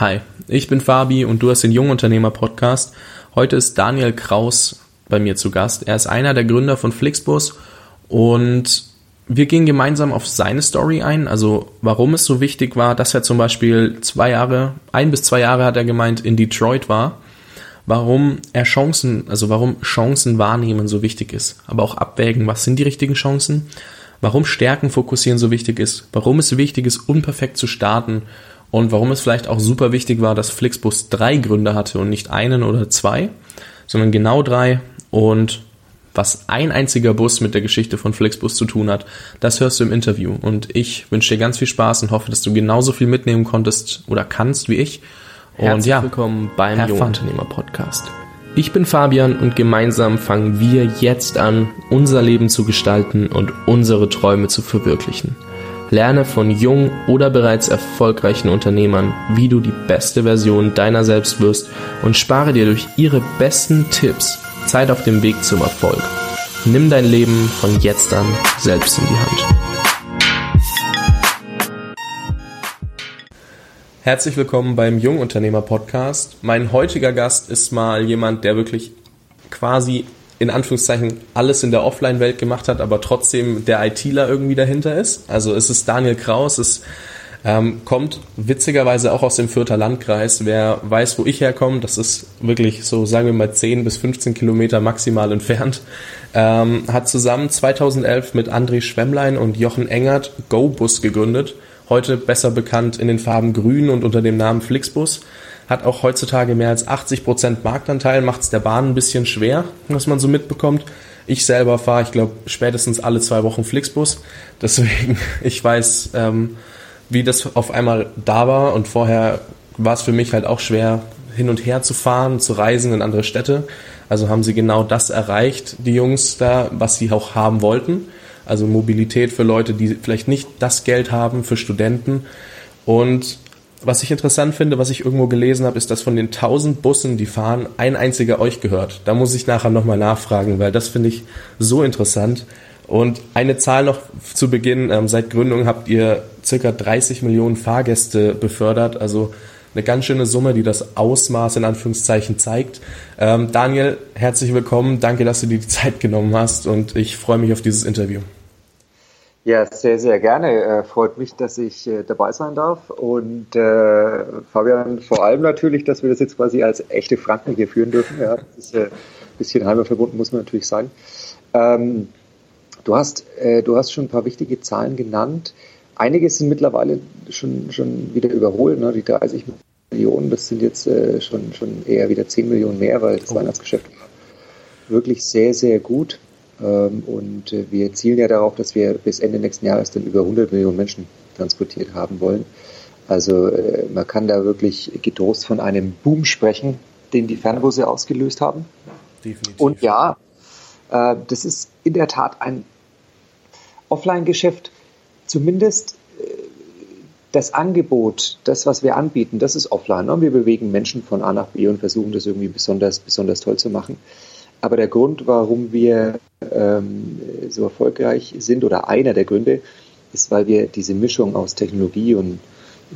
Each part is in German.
Hi, ich bin Fabi und du hast den Jungunternehmer Podcast. Heute ist Daniel Kraus bei mir zu Gast. Er ist einer der Gründer von Flixbus und wir gehen gemeinsam auf seine Story ein, also warum es so wichtig war, dass er zum Beispiel zwei Jahre, ein bis zwei Jahre hat er gemeint, in Detroit war, warum er Chancen, also warum Chancen wahrnehmen so wichtig ist, aber auch abwägen, was sind die richtigen Chancen, warum Stärken fokussieren so wichtig ist, warum es wichtig ist, unperfekt zu starten und warum es vielleicht auch super wichtig war, dass Flixbus drei Gründer hatte und nicht einen oder zwei, sondern genau drei und was ein einziger Bus mit der Geschichte von Flixbus zu tun hat, das hörst du im Interview. Und ich wünsche dir ganz viel Spaß und hoffe, dass du genauso viel mitnehmen konntest oder kannst wie ich. Und Herzlich ja, willkommen beim Jungunternehmer Podcast. Ich bin Fabian und gemeinsam fangen wir jetzt an, unser Leben zu gestalten und unsere Träume zu verwirklichen. Lerne von jungen oder bereits erfolgreichen Unternehmern, wie du die beste Version deiner selbst wirst und spare dir durch ihre besten Tipps Zeit auf dem Weg zum Erfolg. Nimm dein Leben von jetzt an selbst in die Hand. Herzlich willkommen beim Jungunternehmer Podcast. Mein heutiger Gast ist mal jemand, der wirklich quasi in Anführungszeichen alles in der Offline-Welt gemacht hat, aber trotzdem der ITler irgendwie dahinter ist. Also es ist Daniel Kraus, es ähm, kommt witzigerweise auch aus dem Fürther Landkreis. Wer weiß, wo ich herkomme, das ist wirklich so, sagen wir mal, 10 bis 15 Kilometer maximal entfernt. Ähm, hat zusammen 2011 mit André Schwemmlein und Jochen Engert GoBus gegründet. Heute besser bekannt in den Farben Grün und unter dem Namen Flixbus hat auch heutzutage mehr als 80 Prozent Marktanteil, macht es der Bahn ein bisschen schwer, was man so mitbekommt. Ich selber fahre, ich glaube, spätestens alle zwei Wochen Flixbus. Deswegen, ich weiß, ähm, wie das auf einmal da war und vorher war es für mich halt auch schwer, hin und her zu fahren, zu reisen in andere Städte. Also haben sie genau das erreicht, die Jungs da, was sie auch haben wollten. Also Mobilität für Leute, die vielleicht nicht das Geld haben, für Studenten. Und was ich interessant finde, was ich irgendwo gelesen habe, ist, dass von den 1000 Bussen, die fahren, ein einziger euch gehört. Da muss ich nachher nochmal nachfragen, weil das finde ich so interessant. Und eine Zahl noch zu Beginn. Ähm, seit Gründung habt ihr circa 30 Millionen Fahrgäste befördert. Also eine ganz schöne Summe, die das Ausmaß in Anführungszeichen zeigt. Ähm, Daniel, herzlich willkommen. Danke, dass du dir die Zeit genommen hast und ich freue mich auf dieses Interview. Ja, sehr, sehr gerne. Äh, freut mich, dass ich äh, dabei sein darf. Und äh, Fabian, vor allem natürlich, dass wir das jetzt quasi als echte Franken hier führen dürfen. Ja, das ist äh, ein bisschen heimatverbunden, muss man natürlich sagen. Ähm, du, hast, äh, du hast schon ein paar wichtige Zahlen genannt. Einige sind mittlerweile schon, schon wieder überholt. Ne? Die 30 Millionen, das sind jetzt äh, schon, schon eher wieder 10 Millionen mehr, weil das oh. Weihnachtsgeschäft war wirklich sehr, sehr gut. Ähm, und äh, wir zielen ja darauf, dass wir bis Ende nächsten Jahres dann über 100 Millionen Menschen transportiert haben wollen. Also äh, man kann da wirklich getrost von einem Boom sprechen, den die Fernbusse ausgelöst haben. Definitiv. Und ja, äh, das ist in der Tat ein Offline-Geschäft. Zumindest das Angebot, das, was wir anbieten, das ist offline. Ne? Wir bewegen Menschen von A nach B und versuchen das irgendwie besonders, besonders toll zu machen. Aber der Grund, warum wir ähm, so erfolgreich sind oder einer der Gründe, ist, weil wir diese Mischung aus Technologie und,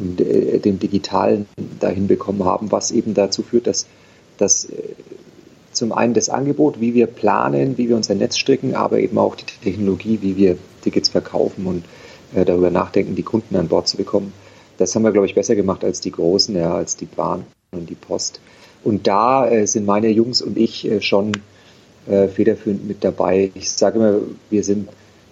und äh, dem Digitalen dahin bekommen haben, was eben dazu führt, dass, dass äh, zum einen das Angebot, wie wir planen, wie wir unser Netz stricken, aber eben auch die Technologie, wie wir Tickets verkaufen und äh, darüber nachdenken, die Kunden an Bord zu bekommen. Das haben wir, glaube ich, besser gemacht als die Großen, ja, als die Bahn und die Post. Und da äh, sind meine Jungs und ich äh, schon äh, federführend mit dabei. Ich sage immer, wir sind,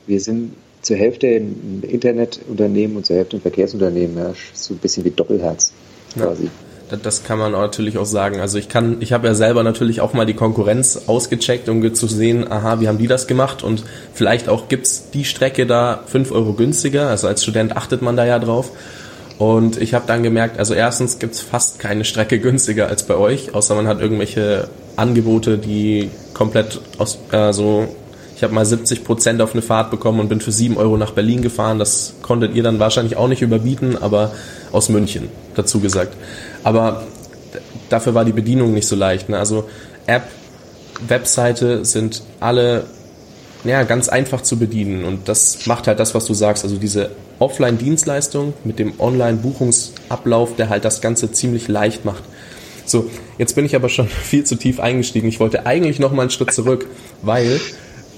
wir sind zur Hälfte ein Internetunternehmen und zur Hälfte ein Verkehrsunternehmen. Ja, so ein bisschen wie Doppelherz quasi. Ja das kann man natürlich auch sagen. Also ich kann, ich habe ja selber natürlich auch mal die Konkurrenz ausgecheckt, um zu sehen, aha, wie haben die das gemacht und vielleicht auch gibt's die Strecke da fünf Euro günstiger. Also als Student achtet man da ja drauf. Und ich habe dann gemerkt, also erstens gibt's fast keine Strecke günstiger als bei euch, außer man hat irgendwelche Angebote, die komplett aus, äh, so, ich habe mal 70 Prozent auf eine Fahrt bekommen und bin für sieben Euro nach Berlin gefahren. Das konntet ihr dann wahrscheinlich auch nicht überbieten, aber aus München, dazu gesagt. Aber dafür war die Bedienung nicht so leicht. Ne? Also App, Webseite sind alle ja, ganz einfach zu bedienen und das macht halt das, was du sagst. Also diese Offline-Dienstleistung mit dem Online-Buchungs- Ablauf, der halt das Ganze ziemlich leicht macht. So, jetzt bin ich aber schon viel zu tief eingestiegen. Ich wollte eigentlich noch mal einen Schritt zurück, weil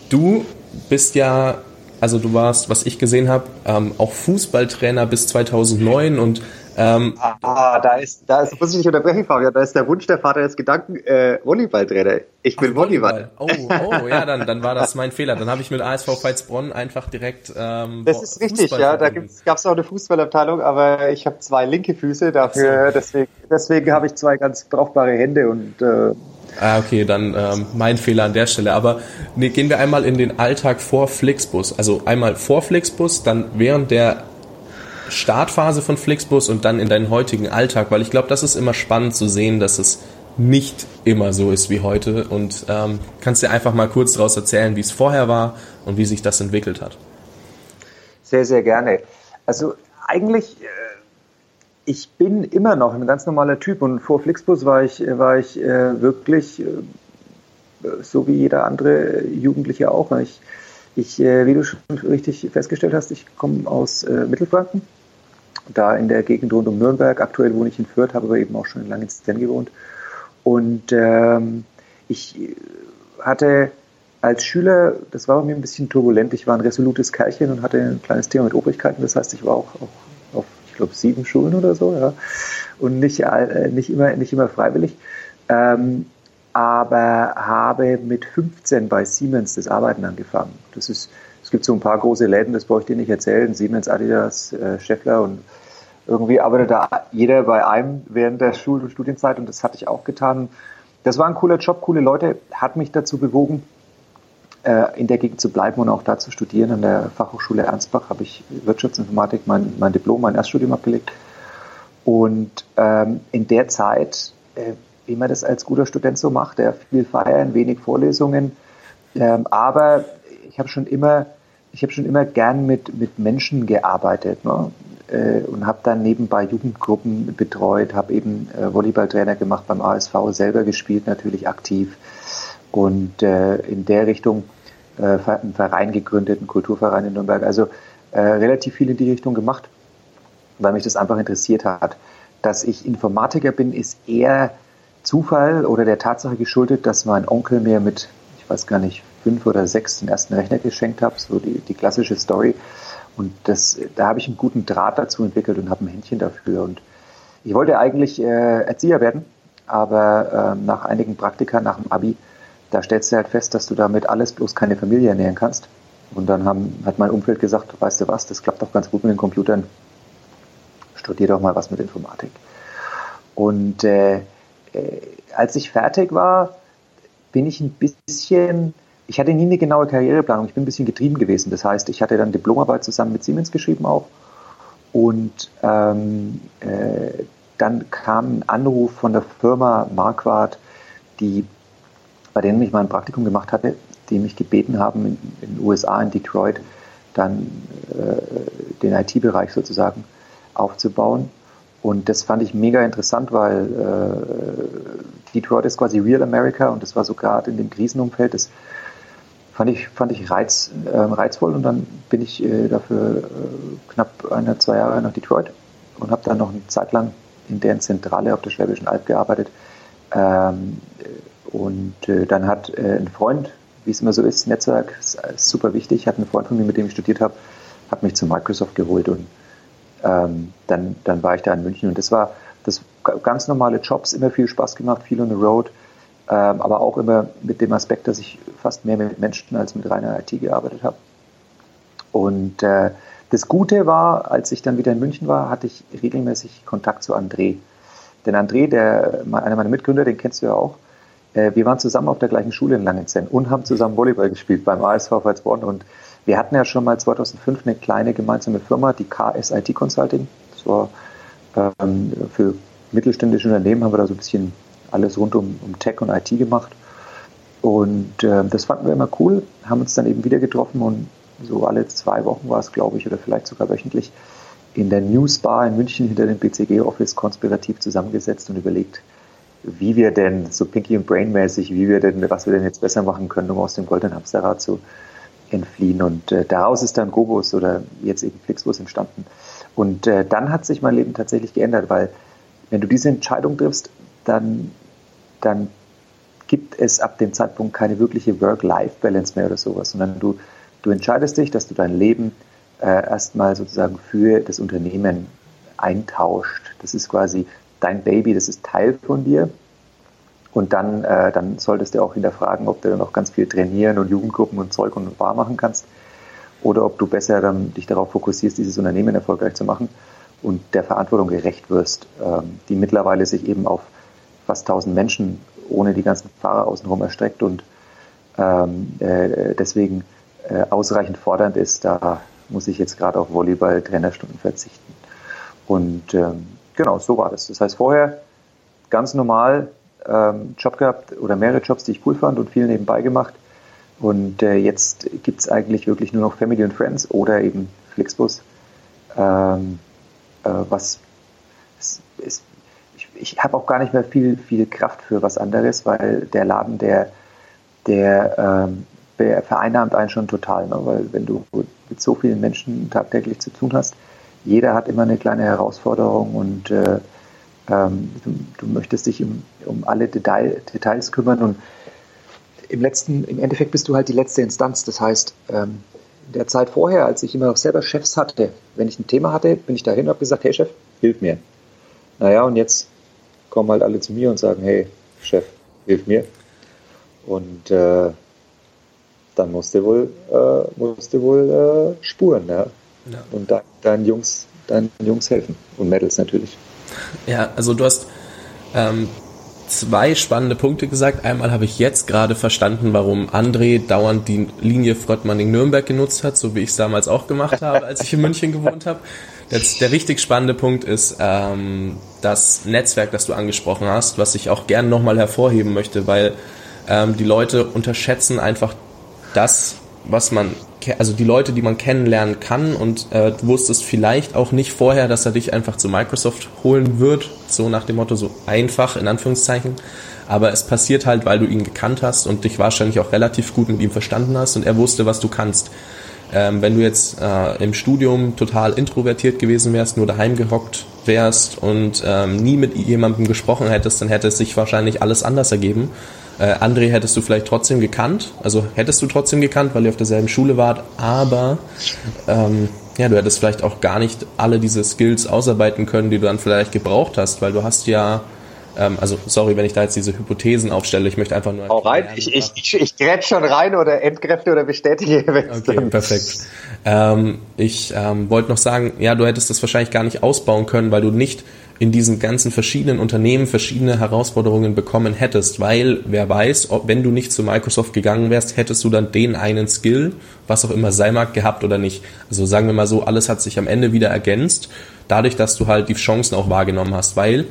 du bist ja, also du warst, was ich gesehen habe, ähm, auch Fußballtrainer bis 2009 und ähm, ah, da ist, da ist, muss ich nicht unterbrechen, Fabian, da ist der Wunsch der Vater des Gedanken, äh, Volleyballtrainer. Ich bin Volleyball. Volleyball. Oh, oh, ja, dann, dann war das mein Fehler. Dann habe ich mit ASV Veitsbronn einfach direkt. Ähm, das ist richtig, ja. Da gab es auch eine Fußballabteilung, aber ich habe zwei linke Füße dafür. So. Deswegen, deswegen habe ich zwei ganz brauchbare Hände und äh, Ah, okay, dann ähm, mein Fehler an der Stelle. Aber nee, gehen wir einmal in den Alltag vor Flixbus. Also einmal vor Flixbus, dann während der Startphase von Flixbus und dann in deinen heutigen Alltag, weil ich glaube, das ist immer spannend zu sehen, dass es nicht immer so ist wie heute und ähm, kannst dir einfach mal kurz daraus erzählen, wie es vorher war und wie sich das entwickelt hat. Sehr, sehr gerne. Also eigentlich, äh, ich bin immer noch ein ganz normaler Typ und vor Flixbus war ich, war ich äh, wirklich äh, so wie jeder andere Jugendliche auch. Ich, ich, wie du schon richtig festgestellt hast, ich komme aus Mittelfranken da in der Gegend rund um Nürnberg. Aktuell wohne ich in Fürth, habe aber eben auch schon lange in Sten gewohnt. Und ähm, ich hatte als Schüler, das war bei mir ein bisschen turbulent, ich war ein resolutes Kerlchen und hatte ein kleines Thema mit Obrigkeiten. Das heißt, ich war auch, auch auf, ich glaube, sieben Schulen oder so, ja. Und nicht, äh, nicht, immer, nicht immer freiwillig. Ähm, aber habe mit 15 bei Siemens das Arbeiten angefangen. Das ist gibt so ein paar große Läden, das brauche ich dir nicht erzählen, Siemens, Adidas, äh, Scheffler und irgendwie arbeitet da jeder bei einem während der Schul- und Studienzeit und das hatte ich auch getan. Das war ein cooler Job, coole Leute, hat mich dazu bewogen, äh, in der Gegend zu bleiben und auch da zu studieren. An der Fachhochschule Ernstbach habe ich Wirtschaftsinformatik, mein, mein Diplom, mein Erststudium abgelegt. Und ähm, in der Zeit, äh, wie man das als guter Student so macht, der viel feiern, wenig Vorlesungen, ähm, aber ich habe schon immer ich habe schon immer gern mit, mit Menschen gearbeitet ne? Äh, und habe dann nebenbei Jugendgruppen betreut, habe eben äh, Volleyballtrainer gemacht beim ASV, selber gespielt, natürlich aktiv und äh, in der Richtung einen Verein gegründet, einen Kulturverein in Nürnberg. Also relativ viel in die Richtung gemacht, weil mich das einfach interessiert hat. Dass ich Informatiker bin, ist eher Zufall oder der Tatsache geschuldet, dass mein Onkel mir mit, ich weiß gar nicht, fünf oder sechs den ersten Rechner geschenkt habe, so die, die klassische Story. Und das, da habe ich einen guten Draht dazu entwickelt und habe ein Händchen dafür. Und ich wollte eigentlich äh, Erzieher werden, aber äh, nach einigen Praktika, nach dem Abi, da stellst du halt fest, dass du damit alles bloß keine Familie ernähren kannst. Und dann haben, hat mein Umfeld gesagt, weißt du was, das klappt doch ganz gut mit den Computern. Studier doch mal was mit Informatik. Und äh, äh, als ich fertig war, bin ich ein bisschen ich hatte nie eine genaue Karriereplanung. Ich bin ein bisschen getrieben gewesen. Das heißt, ich hatte dann Diplomarbeit zusammen mit Siemens geschrieben auch. Und ähm, äh, dann kam ein Anruf von der Firma Marquardt, die, bei denen ich mal ein Praktikum gemacht hatte, die mich gebeten haben, in, in den USA, in Detroit, dann äh, den IT-Bereich sozusagen aufzubauen. Und das fand ich mega interessant, weil äh, Detroit ist quasi Real America und das war so gerade in dem Krisenumfeld, das fand ich, fand ich reiz, äh, reizvoll und dann bin ich äh, dafür äh, knapp eine, zwei Jahre nach Detroit und habe dann noch eine Zeit lang in deren Zentrale auf der Schwäbischen Alb gearbeitet. Ähm, und äh, dann hat äh, ein Freund, wie es immer so ist, Netzwerk ist, ist super wichtig, hat einen Freund von mir, mit dem ich studiert habe, hat mich zu Microsoft geholt und ähm, dann, dann war ich da in München und das war das ganz normale Jobs, immer viel Spaß gemacht, viel on the road aber auch immer mit dem Aspekt, dass ich fast mehr mit Menschen als mit reiner IT gearbeitet habe. Und äh, das Gute war, als ich dann wieder in München war, hatte ich regelmäßig Kontakt zu André. Denn André, der, einer meiner Mitgründer, den kennst du ja auch, äh, wir waren zusammen auf der gleichen Schule in Langenzenn und haben zusammen Volleyball gespielt beim ASV Pfalzborn. Und wir hatten ja schon mal 2005 eine kleine gemeinsame Firma, die KS IT Consulting. Das war ähm, für mittelständische Unternehmen haben wir da so ein bisschen alles rund um, um Tech und IT gemacht. Und äh, das fanden wir immer cool, haben uns dann eben wieder getroffen und so alle zwei Wochen war es, glaube ich, oder vielleicht sogar wöchentlich, in der Newsbar in München hinter dem BCG-Office konspirativ zusammengesetzt und überlegt, wie wir denn so Pinky und Brain mäßig, wie wir denn, was wir denn jetzt besser machen können, um aus dem goldenen Hamsterrad zu entfliehen. Und äh, daraus ist dann Gobus oder jetzt eben Flixbus entstanden. Und äh, dann hat sich mein Leben tatsächlich geändert, weil wenn du diese Entscheidung triffst, dann, dann gibt es ab dem Zeitpunkt keine wirkliche Work-Life-Balance mehr oder sowas, sondern du, du entscheidest dich, dass du dein Leben äh, erstmal sozusagen für das Unternehmen eintauscht. Das ist quasi dein Baby, das ist Teil von dir. Und dann, äh, dann solltest du auch hinterfragen, ob du noch ganz viel trainieren und Jugendgruppen und Zeug und wahr machen kannst oder ob du besser dann dich darauf fokussierst, dieses Unternehmen erfolgreich zu machen und der Verantwortung gerecht wirst, ähm, die mittlerweile sich eben auf fast 1000 Menschen ohne die ganzen Fahrer außenrum erstreckt und ähm, äh, deswegen äh, ausreichend fordernd ist. Da muss ich jetzt gerade auf Volleyball-Trainerstunden verzichten. Und ähm, genau, so war das. Das heißt, vorher ganz normal ähm, Job gehabt oder mehrere Jobs, die ich cool fand und viel nebenbei gemacht. Und äh, jetzt gibt es eigentlich wirklich nur noch Family and Friends oder eben Flixbus, ähm, äh, was ist, ist, ich, habe auch gar nicht mehr viel, viel Kraft für was anderes, weil der Laden, der, der, ähm, der vereinnahmt einen schon total, ne? weil wenn du mit so vielen Menschen tagtäglich zu tun hast, jeder hat immer eine kleine Herausforderung und äh, ähm, du, du, möchtest dich um, um alle Detail, Details kümmern und im letzten, im Endeffekt bist du halt die letzte Instanz. Das heißt, ähm, in der Zeit vorher, als ich immer noch selber Chefs hatte, wenn ich ein Thema hatte, bin ich dahin und habe gesagt, hey Chef, hilf mir. Naja, und jetzt kommen halt alle zu mir und sagen, hey Chef, hilf mir. Und äh, dann musste wohl, äh, musste wohl äh, spuren, ja. ja. Und da, deinen Jungs, deinen Jungs helfen. Und Mädels natürlich. Ja, also du hast ähm, zwei spannende Punkte gesagt. Einmal habe ich jetzt gerade verstanden, warum André dauernd die Linie Frottmanning-Nürnberg genutzt hat, so wie ich es damals auch gemacht habe, als ich in München gewohnt habe. Das, der richtig spannende Punkt ist ähm, das Netzwerk, das du angesprochen hast, was ich auch gerne nochmal hervorheben möchte, weil ähm, die Leute unterschätzen einfach das, was man also die Leute, die man kennenlernen kann und äh, du wusstest vielleicht auch nicht vorher, dass er dich einfach zu Microsoft holen wird, so nach dem Motto, so einfach in Anführungszeichen. Aber es passiert halt, weil du ihn gekannt hast und dich wahrscheinlich auch relativ gut mit ihm verstanden hast und er wusste, was du kannst. Ähm, wenn du jetzt äh, im Studium total introvertiert gewesen wärst, nur daheim gehockt wärst und ähm, nie mit jemandem gesprochen hättest, dann hätte es sich wahrscheinlich alles anders ergeben. Äh, André hättest du vielleicht trotzdem gekannt, also hättest du trotzdem gekannt, weil ihr auf derselben Schule wart, aber ähm, ja, du hättest vielleicht auch gar nicht alle diese Skills ausarbeiten können, die du dann vielleicht gebraucht hast, weil du hast ja ähm, also sorry, wenn ich da jetzt diese Hypothesen aufstelle, ich möchte einfach nur. Hau rein, ich, ich, ich, ich grätsch schon rein oder entkräfte oder bestätige. Okay, perfekt. Ähm, ich ähm, wollte noch sagen, ja, du hättest das wahrscheinlich gar nicht ausbauen können, weil du nicht in diesen ganzen verschiedenen Unternehmen verschiedene Herausforderungen bekommen hättest, weil wer weiß, ob, wenn du nicht zu Microsoft gegangen wärst, hättest du dann den einen Skill, was auch immer sei mag, gehabt oder nicht. Also sagen wir mal so, alles hat sich am Ende wieder ergänzt, dadurch, dass du halt die Chancen auch wahrgenommen hast, weil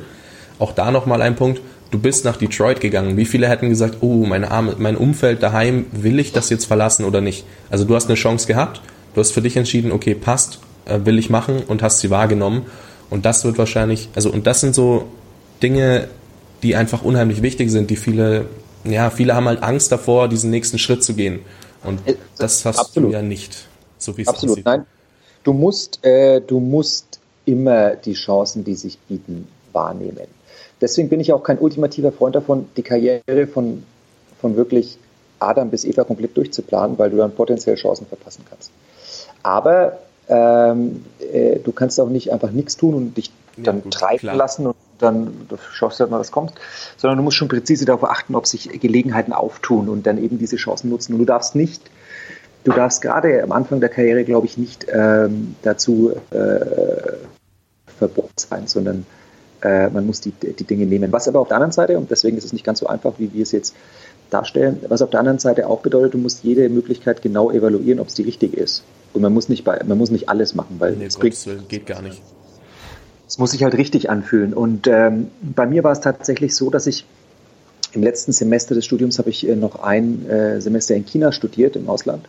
auch da nochmal ein Punkt, du bist nach Detroit gegangen. Wie viele hätten gesagt, oh, meine Arme, mein Umfeld daheim, will ich das jetzt verlassen oder nicht? Also du hast eine Chance gehabt, du hast für dich entschieden, okay, passt, äh, will ich machen und hast sie wahrgenommen. Und das wird wahrscheinlich, also und das sind so Dinge, die einfach unheimlich wichtig sind, die viele, ja, viele haben halt Angst davor, diesen nächsten Schritt zu gehen. Und äh, das hast Absolut. du ja nicht, so wie es Absolut, aussieht. nein. Du musst, äh, du musst immer die Chancen, die sich bieten, wahrnehmen. Deswegen bin ich auch kein ultimativer Freund davon, die Karriere von, von wirklich Adam bis Eva komplett durchzuplanen, weil du dann potenziell Chancen verpassen kannst. Aber ähm, äh, du kannst auch nicht einfach nichts tun und dich dann ja, gut, treiben klar. lassen und dann schaust du halt mal, was kommt, sondern du musst schon präzise darauf achten, ob sich Gelegenheiten auftun und dann eben diese Chancen nutzen. Und du darfst nicht, du darfst gerade am Anfang der Karriere, glaube ich, nicht ähm, dazu äh, verboten sein, sondern äh, man muss die, die Dinge nehmen. Was aber auf der anderen Seite, und deswegen ist es nicht ganz so einfach, wie wir es jetzt darstellen, was auf der anderen Seite auch bedeutet, du musst jede Möglichkeit genau evaluieren, ob es die richtige ist. Und man muss nicht, bei, man muss nicht alles machen, weil nee, es bringt, geht gar nicht. Es muss sich halt richtig anfühlen. Und ähm, bei mir war es tatsächlich so, dass ich im letzten Semester des Studiums habe ich äh, noch ein äh, Semester in China studiert, im Ausland.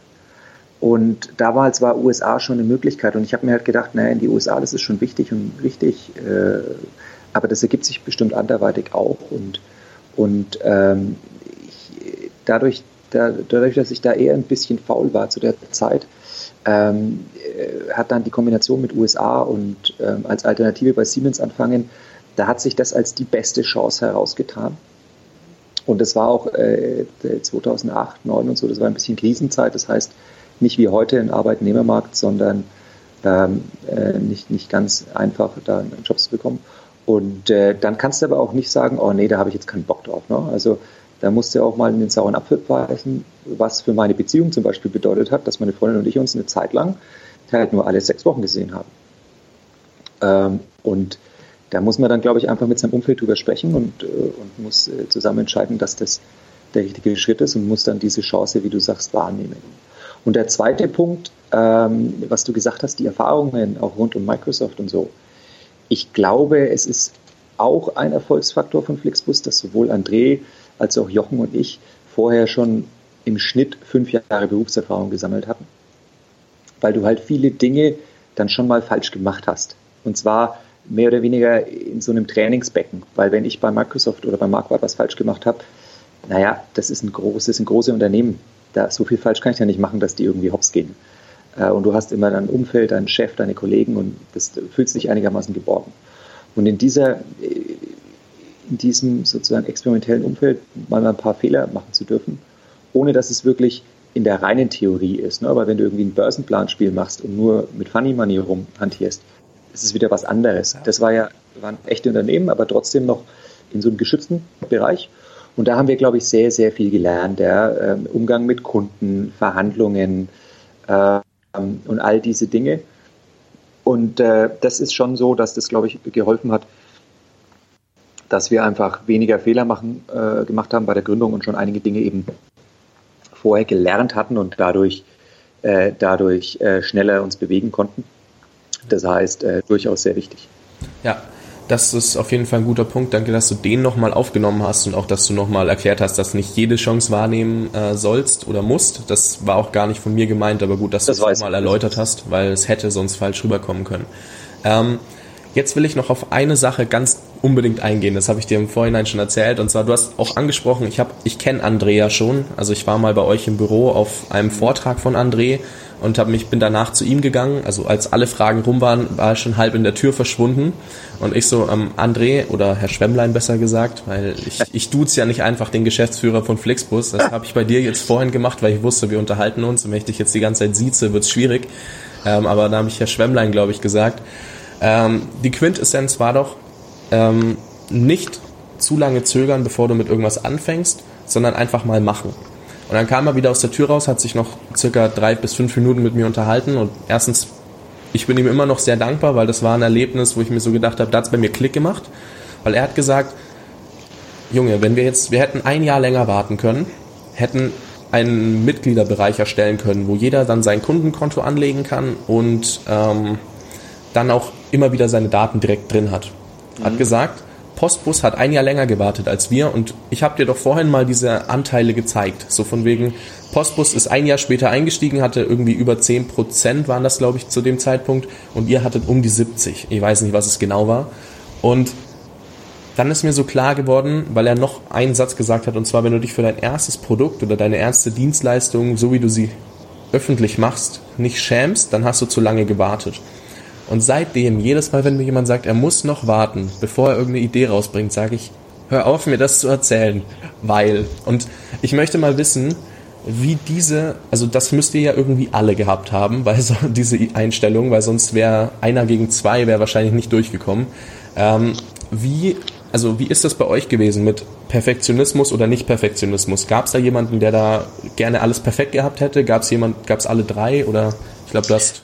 Und da war zwar USA schon eine Möglichkeit. Und ich habe mir halt gedacht, naja, in die USA, das ist schon wichtig und richtig. Äh, aber das ergibt sich bestimmt anderweitig auch. Und, und ähm, ich, dadurch, da, dadurch, dass ich da eher ein bisschen faul war zu der Zeit, ähm, äh, hat dann die Kombination mit USA und ähm, als Alternative bei Siemens anfangen. Da hat sich das als die beste Chance herausgetan. Und das war auch äh, 2008, 2009 und so, das war ein bisschen Krisenzeit. Das heißt, nicht wie heute ein Arbeitnehmermarkt, sondern ähm, äh, nicht, nicht ganz einfach, da einen Job zu bekommen. Und äh, dann kannst du aber auch nicht sagen, oh nee, da habe ich jetzt keinen Bock drauf. Ne? Also da musst du auch mal in den sauren Apfel beißen, was für meine Beziehung zum Beispiel bedeutet hat, dass meine Freundin und ich uns eine Zeit lang halt nur alle sechs Wochen gesehen haben. Ähm, und da muss man dann, glaube ich, einfach mit seinem Umfeld drüber sprechen und, äh, und muss äh, zusammen entscheiden, dass das der richtige Schritt ist und muss dann diese Chance, wie du sagst, wahrnehmen. Und der zweite Punkt, ähm, was du gesagt hast, die Erfahrungen auch rund um Microsoft und so. Ich glaube, es ist auch ein Erfolgsfaktor von Flixbus, dass sowohl André als auch Jochen und ich vorher schon im Schnitt fünf Jahre Berufserfahrung gesammelt hatten. Weil du halt viele Dinge dann schon mal falsch gemacht hast. Und zwar mehr oder weniger in so einem Trainingsbecken. Weil wenn ich bei Microsoft oder bei Marquardt was falsch gemacht habe, naja, das ist ein großes, ein großes Unternehmen. Da, so viel falsch kann ich ja nicht machen, dass die irgendwie hops gehen. Äh, und du hast immer dein Umfeld, deinen Chef, deine Kollegen und das fühlt sich einigermaßen geborgen. Und in dieser, in diesem sozusagen experimentellen Umfeld mal ein paar Fehler machen zu dürfen, ohne dass es wirklich in der reinen Theorie ist. Ne? Aber wenn du irgendwie ein Börsenplanspiel machst und nur mit Funny Money rumhantierst, ist es wieder was anderes. Das war ja, waren echte Unternehmen, aber trotzdem noch in so einem geschützten Bereich. Und da haben wir, glaube ich, sehr, sehr viel gelernt. Ja? Ähm, Umgang mit Kunden, Verhandlungen ähm, und all diese Dinge. Und äh, das ist schon so, dass das, glaube ich, geholfen hat, dass wir einfach weniger Fehler machen, äh, gemacht haben bei der Gründung und schon einige Dinge eben vorher gelernt hatten und dadurch, äh, dadurch äh, schneller uns bewegen konnten. Das heißt, äh, durchaus sehr wichtig. Ja, das ist auf jeden Fall ein guter Punkt. Danke, dass du den nochmal aufgenommen hast und auch, dass du nochmal erklärt hast, dass nicht jede Chance wahrnehmen äh, sollst oder musst. Das war auch gar nicht von mir gemeint, aber gut, dass das du es nochmal erläutert hast, weil es hätte sonst falsch rüberkommen können. Ähm, jetzt will ich noch auf eine Sache ganz unbedingt eingehen. Das habe ich dir im Vorhinein schon erzählt. Und zwar, du hast auch angesprochen, ich, hab, ich kenne Andrea schon. Also ich war mal bei euch im Büro auf einem Vortrag von André und hab mich bin danach zu ihm gegangen. Also als alle Fragen rum waren, war er schon halb in der Tür verschwunden und ich so ähm, André oder Herr Schwemmlein besser gesagt, weil ich ich duze ja nicht einfach den Geschäftsführer von Flixbus. Das habe ich bei dir jetzt vorhin gemacht, weil ich wusste, wir unterhalten uns und wenn ich dich jetzt die ganze Zeit sieze, wird's schwierig. Ähm, aber da habe ich Herr Schwemmlein, glaube ich, gesagt. Ähm, die Quintessenz war doch ähm, nicht zu lange zögern, bevor du mit irgendwas anfängst, sondern einfach mal machen. Und dann kam er wieder aus der Tür raus, hat sich noch circa drei bis fünf Minuten mit mir unterhalten und erstens, ich bin ihm immer noch sehr dankbar, weil das war ein Erlebnis, wo ich mir so gedacht habe, da hat es bei mir Klick gemacht, weil er hat gesagt, Junge, wenn wir jetzt, wir hätten ein Jahr länger warten können, hätten einen Mitgliederbereich erstellen können, wo jeder dann sein Kundenkonto anlegen kann und ähm, dann auch immer wieder seine Daten direkt drin hat. Hat mhm. gesagt, Postbus hat ein Jahr länger gewartet als wir und ich habe dir doch vorhin mal diese Anteile gezeigt. So von wegen, Postbus ist ein Jahr später eingestiegen, hatte irgendwie über 10 Prozent waren das, glaube ich, zu dem Zeitpunkt und ihr hattet um die 70. Ich weiß nicht, was es genau war. Und dann ist mir so klar geworden, weil er noch einen Satz gesagt hat, und zwar, wenn du dich für dein erstes Produkt oder deine erste Dienstleistung, so wie du sie öffentlich machst, nicht schämst, dann hast du zu lange gewartet. Und seitdem, jedes Mal, wenn mir jemand sagt, er muss noch warten, bevor er irgendeine Idee rausbringt, sage ich, hör auf, mir das zu erzählen, weil. Und ich möchte mal wissen, wie diese, also das müsst ihr ja irgendwie alle gehabt haben, weil so diese Einstellung, weil sonst wäre einer gegen zwei wäre wahrscheinlich nicht durchgekommen. Ähm, wie, also wie ist das bei euch gewesen mit Perfektionismus oder nicht Perfektionismus? Gab es da jemanden, der da gerne alles perfekt gehabt hätte? Gab es jemand, gab es alle drei oder ich glaube, du hast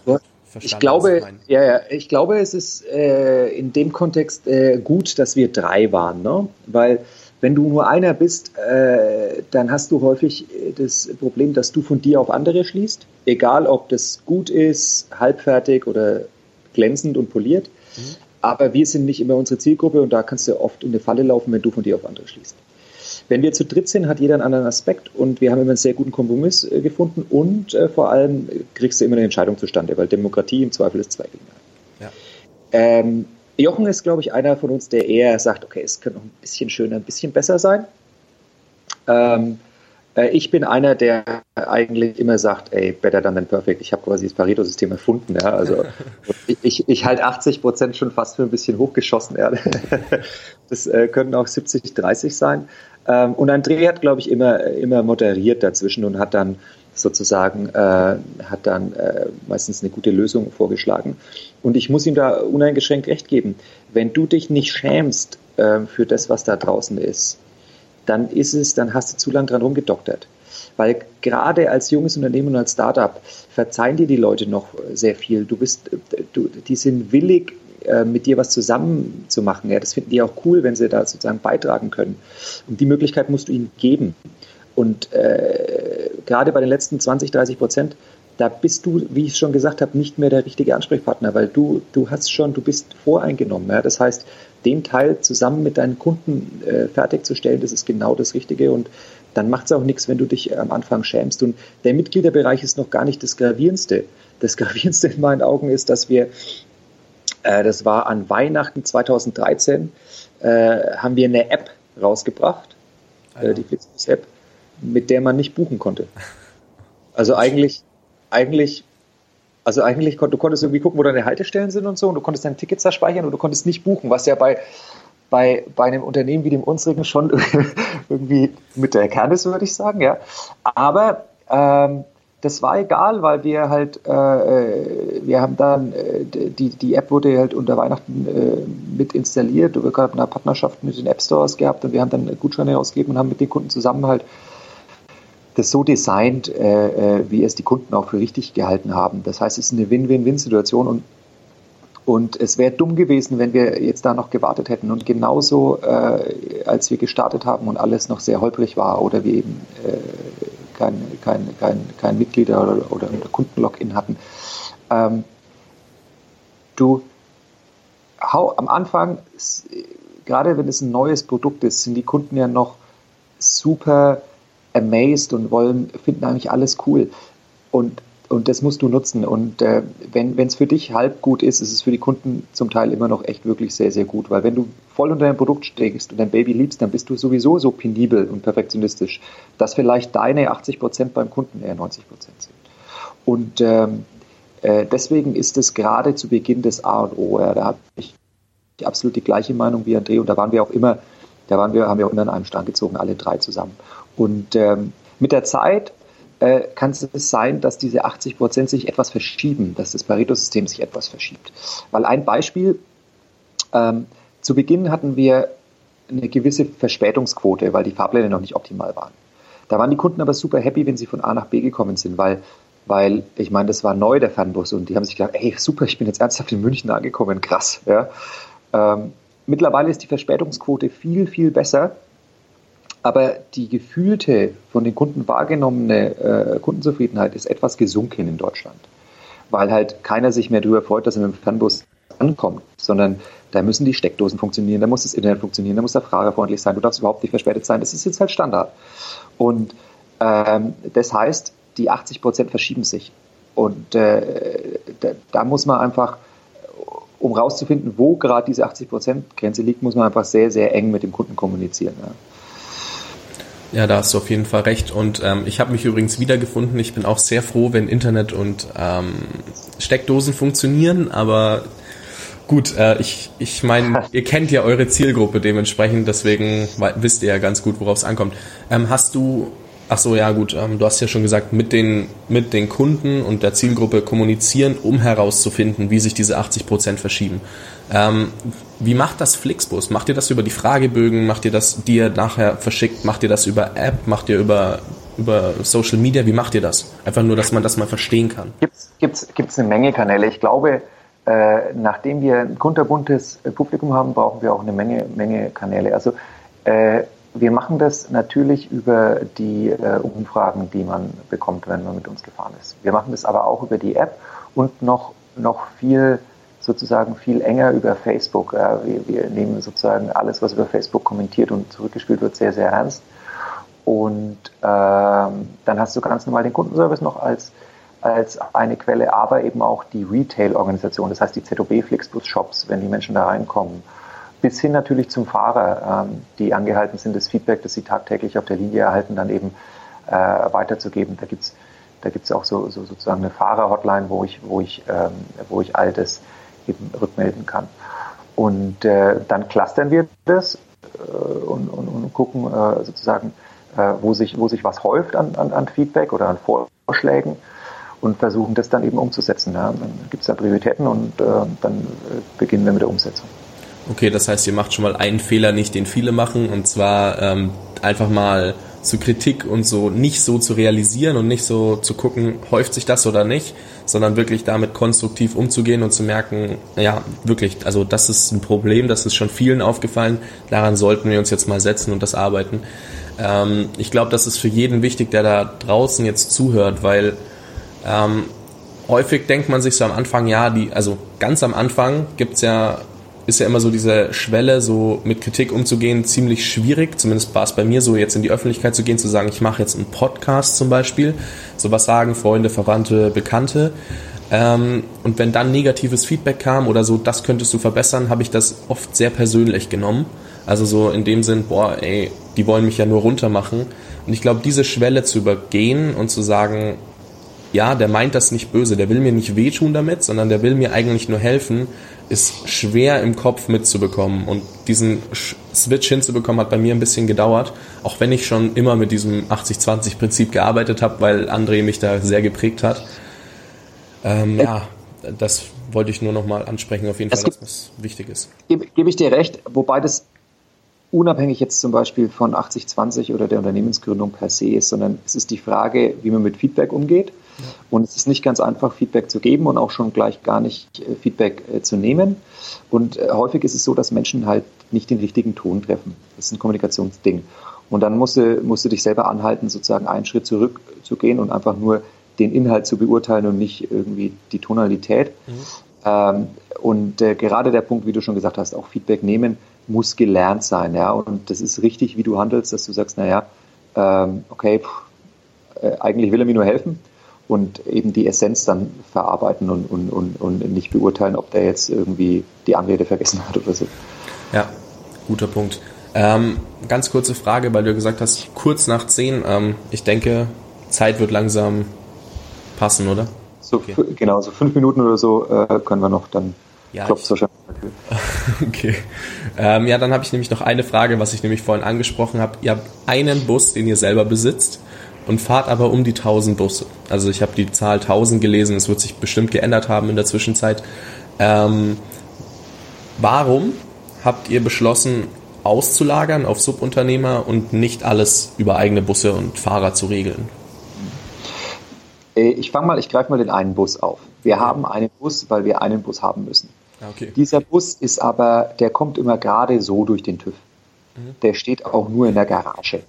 verstanden. Ich glaube, ja, ja, ich glaube, es ist äh, in dem Kontext äh, gut, dass wir drei waren, ne? weil wenn du nur einer bist, äh, dann hast du häufig äh, das Problem, dass du von dir auf andere schließt, egal ob das gut ist, halbfertig oder glänzend und poliert. Mhm. Aber wir sind nicht immer unsere Zielgruppe und da kannst du oft in eine Falle laufen, wenn du von dir auf andere schließt. Wenn wir zu dritt sind, hat jeder einen anderen Aspekt und wir haben immer einen sehr guten Kompromiss äh, gefunden und äh, vor allem kriegst du immer eine Entscheidung zustande, weil Demokratie im Zweifel ist zwei gegen. Ja. Ähm, Jochen ist, glaube ich, einer von uns, der eher sagt, okay, es könnte noch ein bisschen schöner, ein bisschen besser sein. Ähm, Äh, ich bin einer, der eigentlich immer sagt, ey, better than perfect. Ich habe quasi das Pareto-System erfunden. Ja? Also ich, ich, halte 80 Prozent schon fast für ein bisschen hochgeschossen. Ja? Das äh, können auch 70, 30 sein. Ähm, und André hat, glaube ich, immer, immer moderiert dazwischen und hat dann sozusagen, äh, hat dann äh, meistens eine gute Lösung vorgeschlagen. Und ich muss ihm da uneingeschränkt recht geben. Wenn du dich nicht schämst äh, für das, was da draußen ist, dann ist es, dann hast du zu lange dran rumgedoktert. Weil gerade als junges Unternehmen und als Startup verzeihen dir die Leute noch sehr viel. Du bist, du, die sind willig, äh, mit dir was zusammen zu machen. Ja, das finden die auch cool, wenn sie da sozusagen beitragen können. Und die Möglichkeit musst du ihnen geben. Und äh, gerade bei den letzten 20, 30 Prozent, da bist du, wie ich schon gesagt habe, nicht mehr der richtige Ansprechpartner, weil du, du hast schon, du bist voreingenommen. Ja? Das heißt, den Teil zusammen mit deinen Kunden äh, fertigzustellen, das ist genau das Richtige und dann macht es auch nichts, wenn du dich am Anfang schämst. Und der Mitgliederbereich ist noch gar nicht das Gravierendste. Das Gravierendste in meinen Augen ist, dass wir, äh, das war an Weihnachten 2013, äh, haben wir eine App rausgebracht, ja. die Flixbus-App, mit der man nicht buchen konnte. Also eigentlich, eigentlich also eigentlich, du konntest irgendwie gucken, wo deine Haltestellen sind und so und du konntest deine Tickets da speichern und du konntest nicht buchen, was ja bei, bei, bei einem Unternehmen wie dem unsrigen schon irgendwie mit der Kern ist, würde ich sagen, ja. Aber ähm, das war egal, weil wir halt, äh, äh wir haben dann, äh, die, die App wurde halt unter Weihnachten äh, mit installiert. Wir haben eine Partnerschaft mit den App Stores gehabt und wir haben dann Gutscheine ausgegeben und haben mit den Kunden zusammen halt das so designt, äh, äh, wie es die Kunden auch für richtig gehalten haben. Das heißt, es ist eine Win-Win-Win-Situation und und es wäre dumm gewesen, wenn wir jetzt da noch gewartet hätten. Und genauso, äh, als wir gestartet haben und alles noch sehr holprig war oder wir eben äh, kein, kein, kein, kein Mitglieder- oder, oder Kundenlogin hatten, ähm, du hau am Anfang, gerade wenn es ein neues Produkt ist, sind die Kunden ja noch super amazed und wollen, finden eigentlich alles cool. Und, und das musst du nutzen. Und äh, wenn es für dich halb gut ist, ist es für die Kunden zum Teil immer noch echt wirklich sehr, sehr gut. Weil wenn du voll unter deinem Produkt steckst und dein Baby liebst, dann bist du sowieso so penibel und perfektionistisch, dass vielleicht deine 80 Prozent beim Kunden eher 90 Prozent sind. Und ähm, äh, deswegen ist es gerade zu Beginn des A und O. Ja, da habe ich absolut die gleiche Meinung wie André und da waren wir auch immer, da waren wir, haben wir auch immer an einem Stand gezogen, alle drei zusammen. Und ähm, mit der Zeit äh, kann es sein, dass diese 80 Prozent sich etwas verschieben, dass das Pareto-System sich etwas verschiebt. Weil ein Beispiel, ähm, zu Beginn hatten wir eine gewisse Verspätungsquote, weil die Fahrpläne noch nicht optimal waren. Da waren die Kunden aber super happy, wenn sie von A nach B gekommen sind, weil, weil ich meine, das war neu, der Fernbus, und die haben sich gedacht, ey, super, ich bin jetzt ernsthaft in München angekommen, krass. Ja. Ähm, mittlerweile ist die Verspätungsquote viel, viel besser aber die gefühlte, von den Kunden wahrgenommene äh, Kundenzufriedenheit ist etwas gesunken in Deutschland. Weil halt keiner sich mehr darüber freut, dass er mit dem Fernbus ankommt, sondern da müssen die Steckdosen funktionieren, da muss das Internet funktionieren, da muss der Fahrer freundlich sein, du darfst überhaupt nicht verspätet sein. Das ist jetzt halt Standard. Und ähm, das heißt, die 80 Prozent verschieben sich. Und äh, da, da, muss man einfach, um rauszufinden, wo gerade diese 80 Prozent Grenze liegt, muss man einfach sehr, sehr eng mit dem Kunden kommunizieren. Ja. Ja, da hast du auf jeden Fall recht. Und ähm, ich habe mich übrigens wiedergefunden. Ich bin auch sehr froh, wenn Internet und ähm, Steckdosen funktionieren. Aber gut, äh, ich, ich meine, ihr kennt ja eure Zielgruppe dementsprechend, deswegen wisst ihr ja ganz gut, worauf es ankommt. Ähm, hast du Ach so, ja gut. Ähm, du hast ja schon gesagt, mit den, mit den Kunden und der Zielgruppe kommunizieren, um herauszufinden, wie sich diese 80 Prozent verschieben. Ähm, wie macht das Flixbus? Macht ihr das über die Fragebögen? Macht ihr das, die ihr nachher verschickt? Macht ihr das über App? Macht ihr über, über Social Media? Wie macht ihr das? Einfach nur, dass man das mal verstehen kann. Gibt's, gibt's, gibt's eine Menge Kanäle. Ich glaube, äh, nachdem wir ein kunterbuntes Publikum haben, brauchen wir auch eine Menge, Menge Kanäle. Also äh, wir machen das natürlich über die äh, Umfragen, die man bekommt, wenn man mit uns gefahren ist. Wir machen das aber auch über die App und noch, noch viel, sozusagen viel enger über Facebook. Äh, wir, wir, nehmen sozusagen alles, was über Facebook kommentiert und zurückgespielt wird, sehr, sehr ernst. Und ähm, dann hast du ganz normal den Kundenservice noch als, als eine Quelle, aber eben auch die Retail-Organisation, das heißt die ZOB Flixbus Shops, wenn die Menschen da reinkommen bis hin natürlich zum Fahrer, ähm, die angehalten sind, das Feedback, das sie tagtäglich auf der Linie erhalten, dann eben äh, weiterzugeben. Da gibt's da gibt's auch so, so sozusagen eine Fahrer-Hotline, wo ich, wo ich, ähm, wo ich all das eben rückmelden kann. Und äh, dann clustern wir das äh, und, und, und gucken äh, sozusagen, äh, wo, sich, wo sich was häuft an, an, an Feedback oder an Vorschlägen und versuchen das dann eben umzusetzen. Ja. Dann gibt es da Prioritäten und äh, dann äh, beginnen wir mit der Umsetzung. Okay, das heißt, ihr macht schon mal einen Fehler nicht, den viele machen, und zwar ähm, einfach mal zu Kritik und so nicht so zu realisieren und nicht so zu gucken, häuft sich das oder nicht, sondern wirklich damit konstruktiv umzugehen und zu merken, ja, wirklich, also das ist ein Problem, das ist schon vielen aufgefallen, daran sollten wir uns jetzt mal setzen und das arbeiten. Ähm, ich glaube, das ist für jeden wichtig, der da draußen jetzt zuhört, weil ähm, häufig denkt man sich so am Anfang, ja, die, also ganz am Anfang gibt's ja ist ja immer so diese Schwelle, so mit Kritik umzugehen, ziemlich schwierig. Zumindest war es bei mir so, jetzt in die Öffentlichkeit zu gehen, zu sagen, ich mache jetzt einen Podcast zum Beispiel. Sowas sagen Freunde, Verwandte, Bekannte. Ähm, und wenn dann negatives Feedback kam oder so, das könntest du verbessern, habe ich das oft sehr persönlich genommen. Also so in dem Sinn, boah, ey, die wollen mich ja nur runtermachen. Und ich glaube, diese Schwelle zu übergehen und zu sagen, ja, der meint das nicht böse, der will mir nicht wehtun damit, sondern der will mir eigentlich nur helfen, ist schwer im Kopf mitzubekommen. Und diesen Switch hinzubekommen hat bei mir ein bisschen gedauert, auch wenn ich schon immer mit diesem 80-20-Prinzip gearbeitet habe, weil André mich da sehr geprägt hat. Ähm, ja, das wollte ich nur nochmal ansprechen, auf jeden Fall, dass das wichtig ist. Gebe, gebe ich dir recht, wobei das unabhängig jetzt zum Beispiel von 80-20 oder der Unternehmensgründung per se ist, sondern es ist die Frage, wie man mit Feedback umgeht. Und es ist nicht ganz einfach, Feedback zu geben und auch schon gleich gar nicht äh, Feedback äh, zu nehmen. Und äh, häufig ist es so, dass Menschen halt nicht den richtigen Ton treffen. Das ist ein Kommunikationsding. Und dann musst du, musst du dich selber anhalten, sozusagen einen Schritt zurück zu gehen und einfach nur den Inhalt zu beurteilen und nicht irgendwie die Tonalität. Mhm. Ähm, und äh, gerade der Punkt, wie du schon gesagt hast, auch Feedback nehmen, muss gelernt sein. Ja? Und das ist richtig, wie du handelst, dass du sagst, naja, ähm, okay, pff, äh, eigentlich will er mir nur helfen und eben die Essenz dann verarbeiten und, und, und, und nicht beurteilen, ob der jetzt irgendwie die Anrede vergessen hat oder so. Ja, guter Punkt. Ähm, ganz kurze Frage, weil du gesagt hast, kurz nach zehn. Ähm, ich denke, Zeit wird langsam passen, oder? So, okay. Genau, so fünf Minuten oder so äh, können wir noch, dann ja, klopft es wahrscheinlich. okay. Ähm, ja, dann habe ich nämlich noch eine Frage, was ich nämlich vorhin angesprochen habe. Ihr habt einen Bus, den ihr selber besitzt und fahrt aber um die 1000 Busse. Also ich habe die Zahl 1000 gelesen, es wird sich bestimmt geändert haben in der Zwischenzeit. Ähm, warum habt ihr beschlossen, auszulagern auf Subunternehmer und nicht alles über eigene Busse und Fahrer zu regeln? Äh, ich fange mal, ich greife mal den einen Bus auf. Wir haben einen Bus, weil wir einen Bus haben müssen. Ah, okay. Dieser Bus ist aber, der kommt immer gerade so durch den TÜV. Mhm. Der steht auch nur in der Garage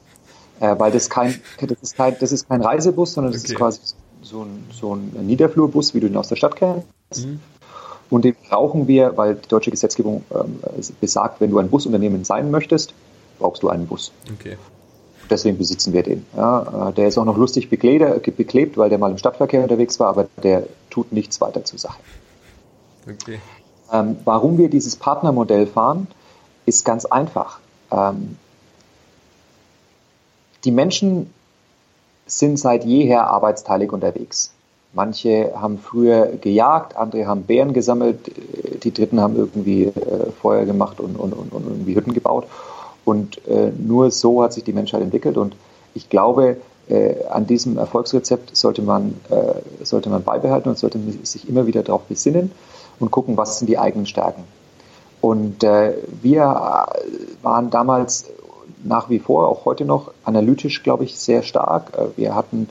äh, weil das kein, das ist kein, das ist kein Reisebus, sondern das okay. ist quasi so ein, so ein Niederflurbus, wie du ihn aus der Stadt kennst. Mhm. Und den brauchen wir, weil die deutsche Gesetzgebung ähm, besagt, wenn du ein Busunternehmen sein möchtest, brauchst du einen Bus. Okay. Deswegen besitzen wir den. Ja, äh, der ist auch noch lustig beklebt, beklebt, weil der mal im Stadtverkehr unterwegs war, aber der tut nichts weiter zur Sache. Okay. Ähm, warum wir dieses Partnermodell fahren, ist ganz einfach. Ähm, die Menschen sind seit jeher arbeitsteilig unterwegs. Manche haben früher gejagt, andere haben Bären gesammelt, die Dritten haben irgendwie äh, Feuer gemacht und, und, und, und, irgendwie Hütten gebaut. Und äh, nur so hat sich die Menschheit entwickelt. Und ich glaube, äh, an diesem Erfolgsrezept sollte man, äh, sollte man beibehalten und sollte sich immer wieder darauf besinnen und gucken, was sind die eigenen Stärken. Und äh, wir waren damals nach wie vor, auch heute noch, analytisch, glaube ich, sehr stark. Äh, wir hatten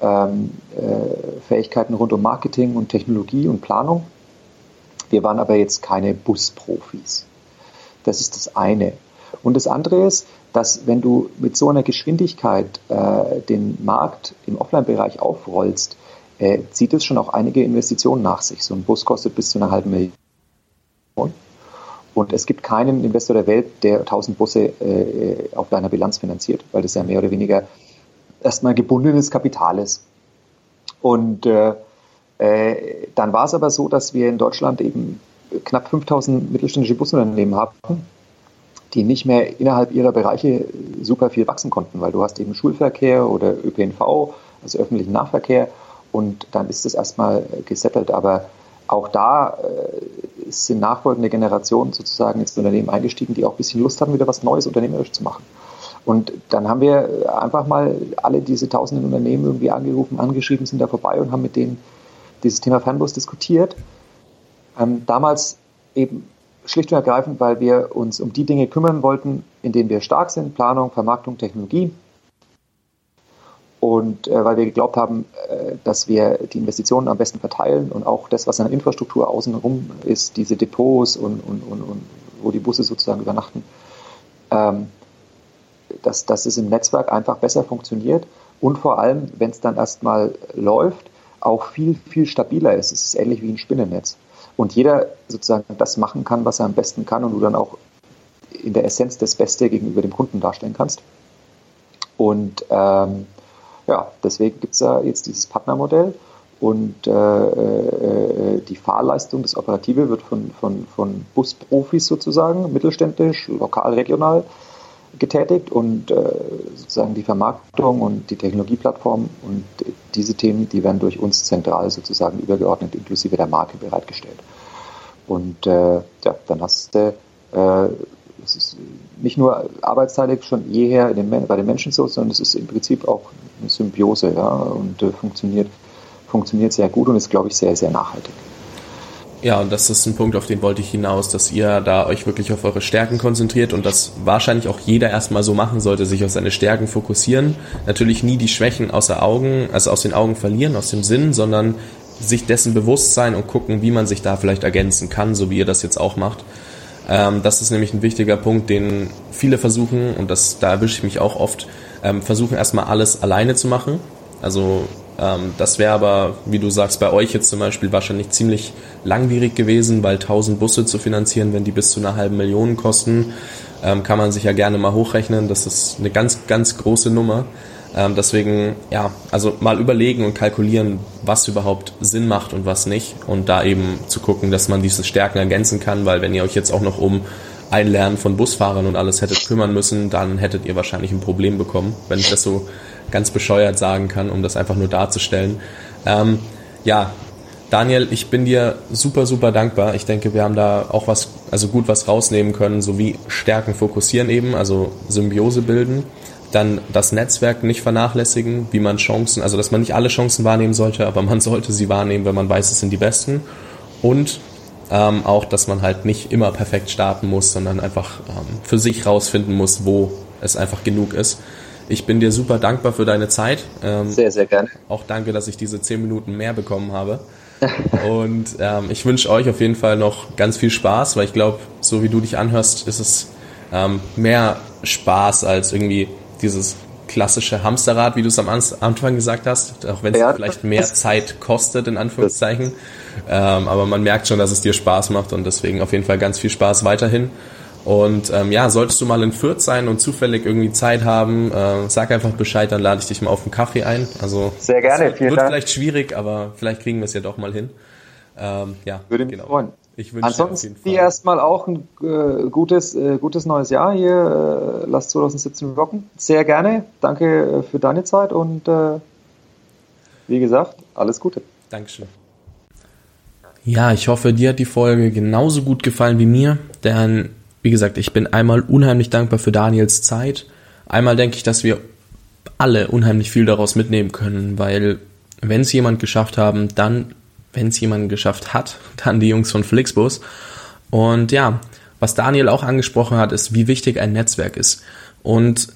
ähm, äh, Fähigkeiten rund um Marketing und Technologie und Planung. Wir waren aber jetzt keine Busprofis. Das ist das eine. Und das andere ist, dass wenn du mit so einer Geschwindigkeit äh, den Markt im Offline-Bereich aufrollst, äh, zieht es schon auch einige Investitionen nach sich. So ein Bus kostet bis zu einer halben Million. Und es gibt keinen Investor der Welt, der 1000 Busse äh, auf deiner Bilanz finanziert, weil das ja mehr oder weniger erstmal gebundenes Kapital ist. Und äh, äh, dann war es aber so, dass wir in Deutschland eben knapp 5000 mittelständische Busunternehmen haben, die nicht mehr innerhalb ihrer Bereiche super viel wachsen konnten, weil du hast eben Schulverkehr oder ÖPNV, also öffentlichen Nahverkehr, und dann ist es erstmal gesettelt. Aber auch da äh, sind nachfolgende Generationen sozusagen ins Unternehmen eingestiegen, die auch ein bisschen Lust haben, wieder was Neues unternehmerisch zu machen. Und dann haben wir einfach mal alle diese tausenden Unternehmen irgendwie angerufen, angeschrieben, sind da vorbei und haben mit denen dieses Thema Fernbus diskutiert. Ähm, damals eben schlicht und ergreifend, weil wir uns um die Dinge kümmern wollten, in denen wir stark sind, Planung, Vermarktung, Technologie. Und äh, weil wir geglaubt haben, äh, dass wir die Investitionen am besten verteilen und auch das, was an Infrastruktur außenrum ist, diese Depots und, und, und, und wo die Busse sozusagen übernachten, ähm, dass, dass es im Netzwerk einfach besser funktioniert und vor allem, wenn es dann erstmal läuft, auch viel, viel stabiler ist. Es ist ähnlich wie ein Spinnennetz. Und jeder sozusagen das machen kann, was er am besten kann und du dann auch in der Essenz das Beste gegenüber dem Kunden darstellen kannst. Und ähm, ja, deswegen gibt es ja jetzt dieses Partnermodell und äh, äh, die Fahrleistung, das Operative wird von, von, von Busprofis sozusagen, mittelständisch, lokal, regional getätigt und äh, sozusagen die Vermarktung und die Technologieplattform und diese Themen, die werden durch uns zentral sozusagen übergeordnet inklusive der Marke bereitgestellt. Und äh, ja, dann hast du äh, es ist nicht nur arbeitsteilig schon jeher bei den Menschen so, sondern es ist im Prinzip auch eine Symbiose ja, und äh, funktioniert, funktioniert sehr gut und ist, glaube ich, sehr, sehr nachhaltig. Ja, und das ist ein Punkt, auf den wollte ich hinaus, dass ihr da euch wirklich auf eure Stärken konzentriert und das wahrscheinlich auch jeder erstmal so machen sollte, sich auf seine Stärken fokussieren. Natürlich nie die Schwächen außer Augen, also aus den Augen verlieren, aus dem Sinn, sondern sich dessen bewusst sein und gucken, wie man sich da vielleicht ergänzen kann, so wie ihr das jetzt auch macht. Ähm, das ist nämlich ein wichtiger Punkt, den viele versuchen, und das, da erwische ich mich auch oft, ähm, versuchen erstmal alles alleine zu machen. Also ähm, das wäre aber, wie du sagst, bei euch jetzt zum Beispiel wahrscheinlich ziemlich langwierig gewesen, weil 1000 Busse zu finanzieren, wenn die bis zu einer halben Million kosten, ähm, kann man sich ja gerne mal hochrechnen. Das ist eine ganz, ganz große Nummer. Ähm, deswegen, ja, also mal überlegen und kalkulieren, was überhaupt Sinn macht und was nicht. Und da eben zu gucken, dass man diese Stärken ergänzen kann, weil wenn ihr euch jetzt auch noch um Einlernen von Busfahrern und alles hättet kümmern müssen, dann hättet ihr wahrscheinlich ein Problem bekommen, wenn ich das so ganz bescheuert sagen kann, um das einfach nur darzustellen. Ähm, ja, Daniel, ich bin dir super, super dankbar. Ich denke, wir haben da auch was, also gut was rausnehmen können, sowie Stärken fokussieren eben, also Symbiose bilden. Dann das Netzwerk nicht vernachlässigen, wie man Chancen, also dass man nicht alle Chancen wahrnehmen sollte, aber man sollte sie wahrnehmen, wenn man weiß, es sind die besten. Und ähm, auch, dass man halt nicht immer perfekt starten muss, sondern einfach ähm, für sich rausfinden muss, wo es einfach genug ist. Ich bin dir super dankbar für deine Zeit. Ähm, sehr, sehr gerne. Auch danke, dass ich diese zehn Minuten mehr bekommen habe. Und ähm, ich wünsche euch auf jeden Fall noch ganz viel Spaß, weil ich glaube, so wie du dich anhörst, ist es ähm, mehr Spaß als irgendwie dieses klassische Hamsterrad, wie du es am Anfang gesagt hast, auch wenn es ja, vielleicht mehr Zeit kostet, in Anführungszeichen. Ähm, aber man merkt schon, dass es dir Spaß macht und deswegen auf jeden Fall ganz viel Spaß weiterhin. Und ähm, ja, solltest du mal in Fürth sein und zufällig irgendwie Zeit haben, äh, sag einfach Bescheid, dann lade ich dich mal auf einen Kaffee ein. Also sehr gerne, vielen wird Dank. vielleicht schwierig, aber vielleicht kriegen wir es ja doch mal hin. Ähm, ja, würde mich genau. freuen. Ich wünsche Ansonsten dir erstmal auch ein äh, gutes, äh, gutes neues Jahr hier. Äh, lass 2017 rocken. Sehr gerne. Danke äh, für deine Zeit und äh, wie gesagt, alles Gute. Dankeschön. Ja, ich hoffe, dir hat die Folge genauso gut gefallen wie mir, denn wie gesagt, ich bin einmal unheimlich dankbar für Daniels Zeit. Einmal denke ich, dass wir alle unheimlich viel daraus mitnehmen können, weil wenn es jemand geschafft haben, dann, wenn es jemand geschafft hat, dann die Jungs von Flixbus. Und ja, was Daniel auch angesprochen hat, ist, wie wichtig ein Netzwerk ist. Und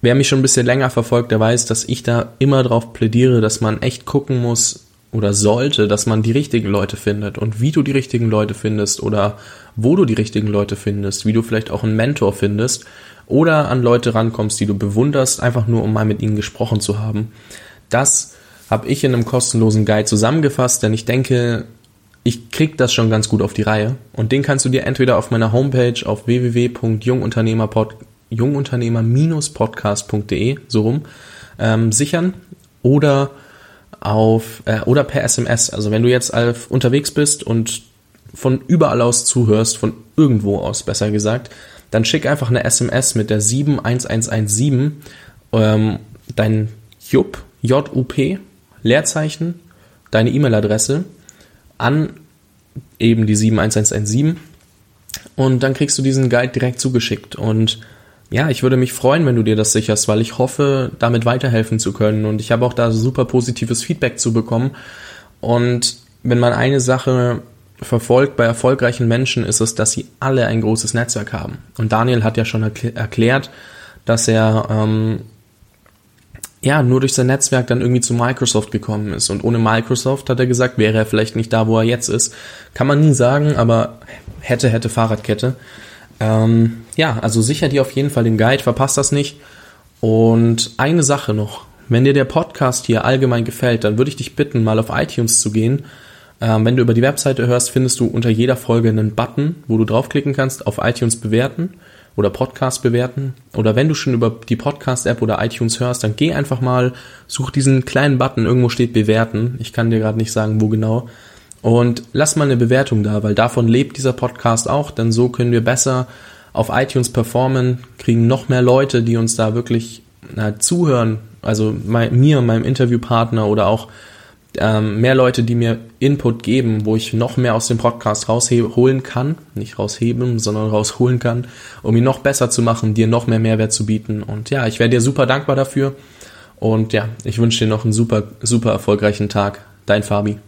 wer mich schon ein bisschen länger verfolgt, der weiß, dass ich da immer drauf plädiere, dass man echt gucken muss, oder sollte, dass man die richtigen Leute findet und wie du die richtigen Leute findest oder wo du die richtigen Leute findest, wie du vielleicht auch einen Mentor findest oder an Leute rankommst, die du bewunderst, einfach nur um mal mit ihnen gesprochen zu haben. Das habe ich in einem kostenlosen Guide zusammengefasst, denn ich denke, ich krieg das schon ganz gut auf die Reihe und den kannst du dir entweder auf meiner Homepage auf www.jungunternehmer-podcast.de so rum ähm, sichern oder auf äh, oder per SMS. Also wenn du jetzt auf, unterwegs bist und von überall aus zuhörst, von irgendwo aus besser gesagt, dann schick einfach eine SMS mit der 71117, ähm, dein JUP, J-U-P, Leerzeichen, deine E-Mail-Adresse an eben die 71117 und dann kriegst du diesen Guide direkt zugeschickt und ja, ich würde mich freuen, wenn du dir das sicherst, weil ich hoffe, damit weiterhelfen zu können. Und ich habe auch da super positives Feedback zu bekommen. Und wenn man eine Sache verfolgt bei erfolgreichen Menschen, ist es, dass sie alle ein großes Netzwerk haben. Und Daniel hat ja schon erklärt, dass er ähm, ja nur durch sein Netzwerk dann irgendwie zu Microsoft gekommen ist. Und ohne Microsoft, hat er gesagt, wäre er vielleicht nicht da, wo er jetzt ist. Kann man nie sagen, aber hätte, hätte Fahrradkette. Ähm, ja, also sicher dir auf jeden Fall den Guide, verpasst das nicht. Und eine Sache noch. Wenn dir der Podcast hier allgemein gefällt, dann würde ich dich bitten, mal auf iTunes zu gehen. Ähm, wenn du über die Webseite hörst, findest du unter jeder Folge einen Button, wo du draufklicken kannst, auf iTunes bewerten oder Podcast bewerten. Oder wenn du schon über die Podcast-App oder iTunes hörst, dann geh einfach mal, such diesen kleinen Button, irgendwo steht bewerten. Ich kann dir gerade nicht sagen, wo genau. Und lass mal eine Bewertung da, weil davon lebt dieser Podcast auch, denn so können wir besser auf iTunes performen, kriegen noch mehr Leute, die uns da wirklich na, zuhören, also mein, mir, meinem Interviewpartner oder auch ähm, mehr Leute, die mir Input geben, wo ich noch mehr aus dem Podcast rausholen kann, nicht rausheben, sondern rausholen kann, um ihn noch besser zu machen, dir noch mehr Mehrwert zu bieten. Und ja, ich wäre dir super dankbar dafür. Und ja, ich wünsche dir noch einen super, super erfolgreichen Tag. Dein Fabi.